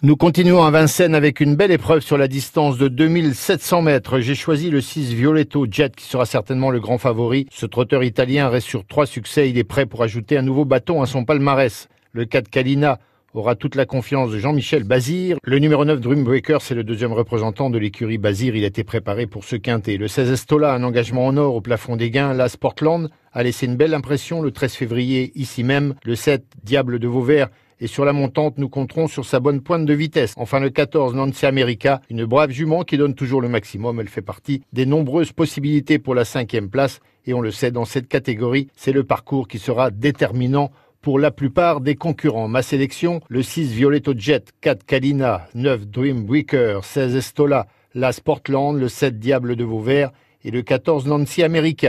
Nous continuons à Vincennes avec une belle épreuve sur la distance de 2700 mètres. J'ai choisi le 6 Violetto Jet qui sera certainement le grand favori. Ce trotteur italien reste sur trois succès. Il est prêt pour ajouter un nouveau bâton à son palmarès. Le 4 Kalina aura toute la confiance de Jean-Michel Bazir. Le numéro 9 Dreambreaker, c'est le deuxième représentant de l'écurie Bazir. Il a été préparé pour ce quintet. Le 16 Estola, un engagement en or au plafond des gains. La Sportland a laissé une belle impression le 13 février ici même. Le 7 Diable de Vauvert et sur la montante, nous compterons sur sa bonne pointe de vitesse. Enfin, le 14, Nancy America, une brave jument qui donne toujours le maximum. Elle fait partie des nombreuses possibilités pour la cinquième place. Et on le sait, dans cette catégorie, c'est le parcours qui sera déterminant pour la plupart des concurrents. Ma sélection, le 6 Violetto Jet, 4 Kalina, 9 Dreambreaker, 16 Estola, la Sportland, le 7 Diable de Vauvert et le 14 Nancy America.